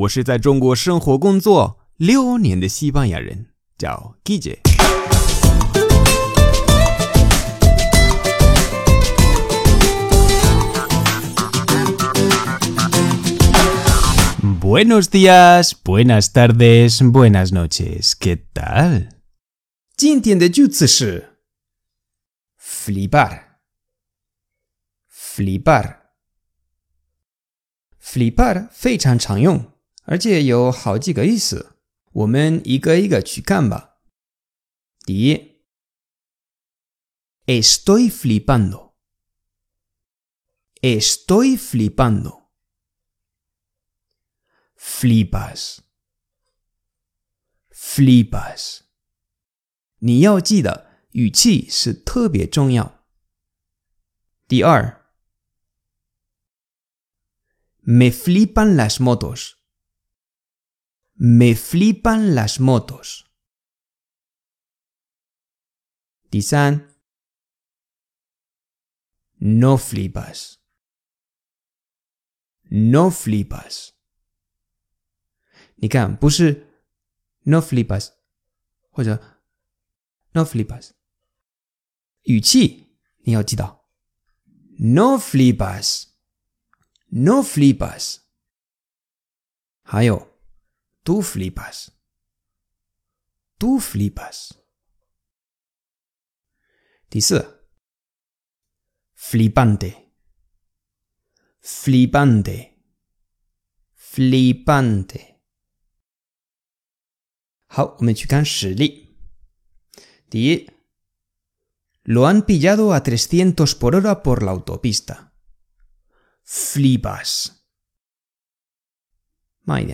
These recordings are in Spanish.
我是在中国生活工作六年的西班牙人，叫 Guille。Buenos días, buenas tardes, buenas noches. ¿Qué tal? 今天的句子是 flipar。flipar。flipar 非常常用， 而且有好几个意思。我们一个一个去看吧。第一，estoy flipando。estoy flipando。flipas。flipas。你要记得语气是特别重要。第二。Me flipan las motos. Me flipan las motos. Tisan. No flipas. No flipas. Nikan, puse no flipas. Oye, no flipas. Yuchi, ni No flipas. No flipas. Hayo, tú flipas. Tú flipas. Dice, flipante. Flipante. Flipante. 好，我们去看实例。第一，lo han pillado a 300 por hora por la autopista flipas. Muy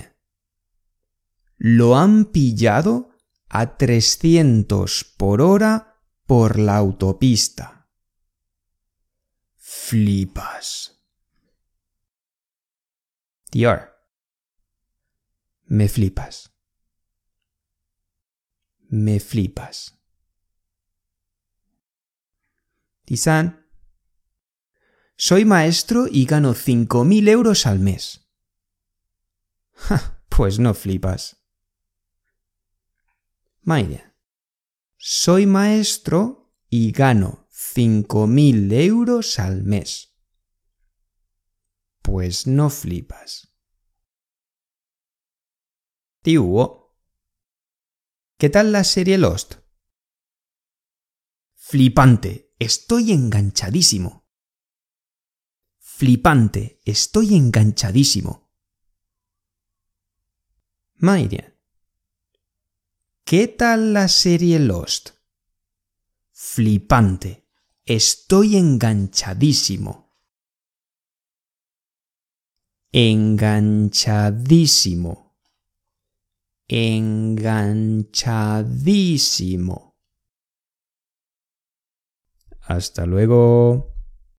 Lo han pillado a 300 por hora por la autopista. Flipas. Dior. Me flipas. Me flipas. Tisan. Soy maestro y gano 5.000 euros al mes. pues no flipas. Maide. Soy maestro y gano 5.000 euros al mes. Pues no flipas. Tío. ¿Qué tal la serie Lost? Flipante. Estoy enganchadísimo. Flipante, estoy enganchadísimo. Mayria. ¿Qué tal la serie Lost? Flipante, estoy enganchadísimo. Enganchadísimo. Enganchadísimo. Hasta luego.